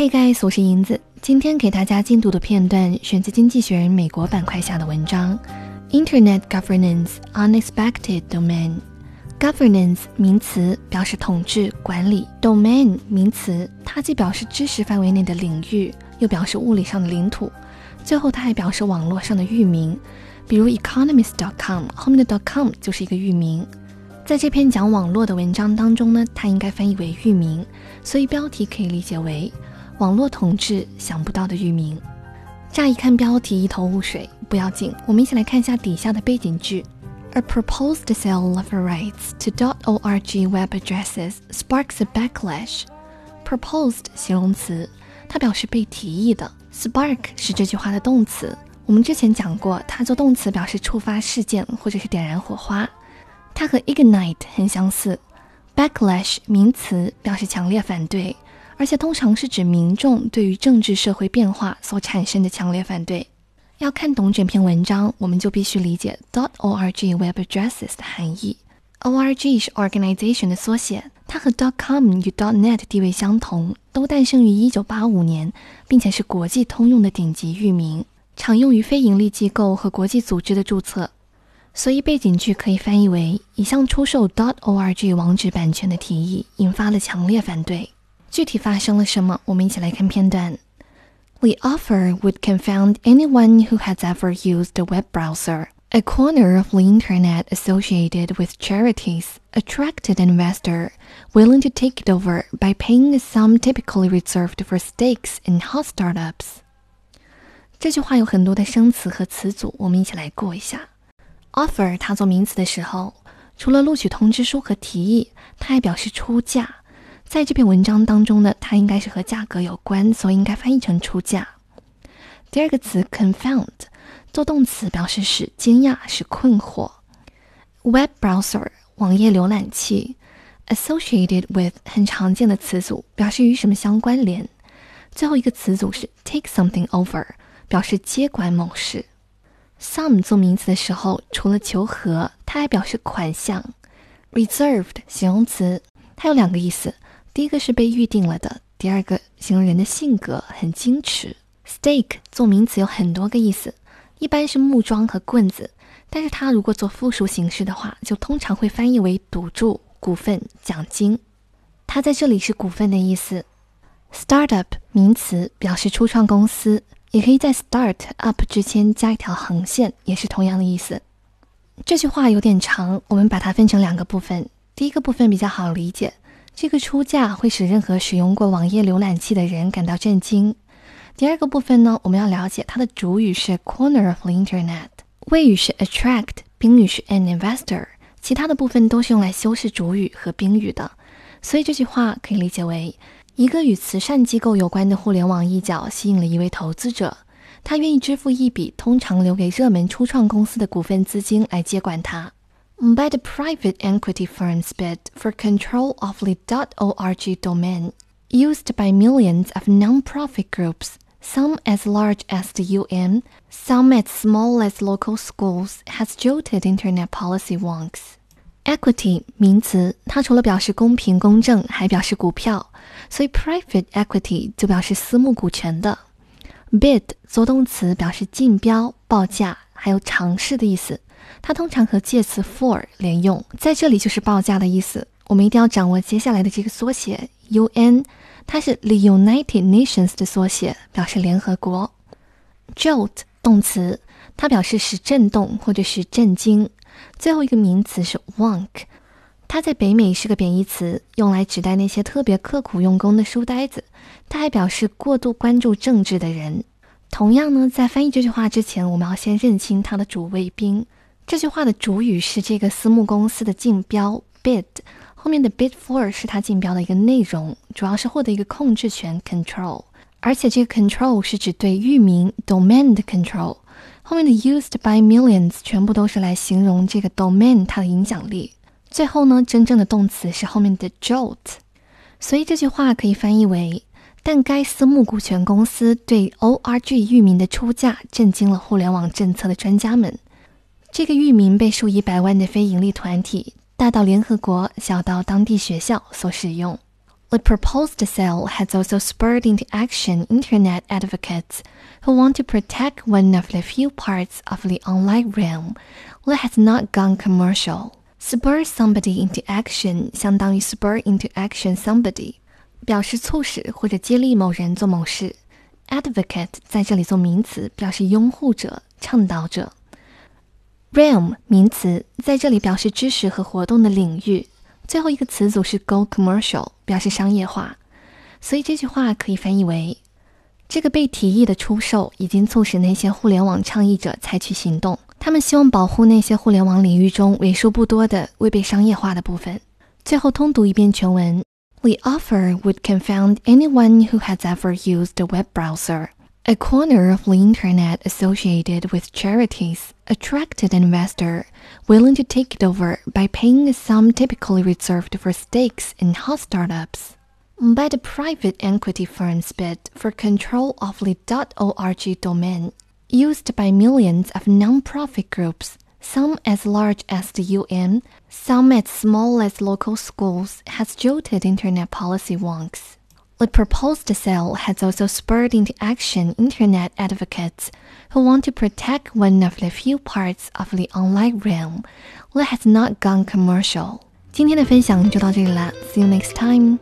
Hey guys，我是银子，今天给大家精读的片段选自《经济学人》美国板块下的文章：Internet Governance Unexpected Domain。Governance 名词表示统治、管理；Domain 名词，它既表示知识范围内的领域，又表示物理上的领土。最后，它还表示网络上的域名，比如 Economist.com 后面的 .com 就是一个域名。在这篇讲网络的文章当中呢，它应该翻译为域名，所以标题可以理解为。网络统治想不到的域名，乍一看标题一头雾水，不要紧，我们一起来看一下底下的背景句。A proposed sale of rights to .org web addresses sparks a backlash. Proposed 形容词，它表示被提议的。Spark 是这句话的动词，我们之前讲过，它做动词表示触发事件或者是点燃火花，它和 ignite 很相似。Backlash 名词表示强烈反对。而且通常是指民众对于政治社会变化所产生的强烈反对。要看懂整篇文章，我们就必须理解 .org web addresses 的含义。org 是 organization 的缩写，它和 .com 与 .net 地位相同，都诞生于1985年，并且是国际通用的顶级域名，常用于非盈利机构和国际组织的注册。所以背景句可以翻译为：一项出售 .org 网址版权的提议引发了强烈反对。具体发生了什么？我们一起来看片段。The offer would confound anyone who has ever used a web browser. A corner of the internet associated with charities attracted an investor willing to take it over by paying a sum typically reserved for stakes in hot startups. 这句话有很多的生词和词组，我们一起来过一下。Offer 它做名词的时候，除了录取通知书和提议，它还表示出价。 在这篇文章当中呢，它应该是和价格有关，所以应该翻译成出价。第二个词 confound 做动词表示使惊讶、使困惑。Web browser 网页浏览器，associated with 很常见的词组，表示与什么相关联。最后一个词组是 take something over，表示接管某事。Some 做名词的时候，除了求和，它还表示款项。Reserved 形容词，它有两个意思。第一个是被预定了的，第二个形容人的性格很矜持。Stake 做名词有很多个意思，一般是木桩和棍子，但是它如果做复数形式的话，就通常会翻译为赌注、股份、奖金。它在这里是股份的意思。Startup 名词表示初创公司，也可以在 start up 之间加一条横线，也是同样的意思。这句话有点长，我们把它分成两个部分。第一个部分比较好理解。这个出价会使任何使用过网页浏览器的人感到震惊。第二个部分呢，我们要了解它的主语是 corner of the internet，谓语是 attract，宾语是 an investor，其他的部分都是用来修饰主语和宾语的。所以这句话可以理解为一个与慈善机构有关的互联网一角吸引了一位投资者，他愿意支付一笔通常留给热门初创公司的股份资金来接管它。by the private equity firm's bid for control of the .org domain used by millions of non-profit groups, some as large as the UN, some as small as local schools, has jolted internet policy wonks. Equity 名词，它除了表示公平公正，还表示股票，所以 private equity 就表示私募股权的。Bid 做动词，表示竞标、报价，还有尝试的意思。 它通常和介词 for 连用，在这里就是报价的意思。我们一定要掌握接下来的这个缩写 UN，它是 the United Nations 的缩写，表示联合国。Jolt 动词，它表示使震动或者是震惊。最后一个名词是 wonk，它在北美是个贬义词，用来指代那些特别刻苦用功的书呆子。它还表示过度关注政治的人。同样呢，在翻译这句话之前，我们要先认清它的主谓宾。这句话的主语是这个私募公司的竞标 bid，后面的 bid for 是它竞标的一个内容，主要是获得一个控制权 control，而且这个 control 是指对域名 domain 的 control，后面的 used by millions 全部都是来形容这个 domain 它的影响力。最后呢，真正的动词是后面的 jolt，所以这句话可以翻译为：但该私募股权公司对 org 域名的出价震惊了互联网政策的专家们。这个域名被数以百万的非营利团体，大到联合国，小到当地学校所使用。 The proposed sale has also spurred into action internet advocates who want to protect one of the few parts of the online realm that has not gone commercial. Spur somebody into action 相当于 spur into action somebody，表示促使或者激励某人做某事。Advocate 在这里做名词，表示拥护者、倡导者。 Realm 名词在这里表示知识和活动的领域。最后一个词组是 go commercial，表示商业化，所以这句话可以翻译为：这个被提议的出售已经促使那些互联网倡议者采取行动。他们希望保护那些互联网领域中为数不多的未被商业化的部分。最后通读一遍全文：The offer would confound anyone who has ever used a web browser. A corner of the internet associated with charities attracted an investor willing to take it over by paying a sum typically reserved for stakes in hot startups. But the private equity firm's bid for control of the .org domain, used by millions of non-profit groups, some as large as the UN, some as small as local schools, has jolted internet policy wonks. The proposed sale has also spurred into action internet advocates who want to protect one of the few parts of the online realm that has not gone commercial. 今天的分享就到这里了，See you next time.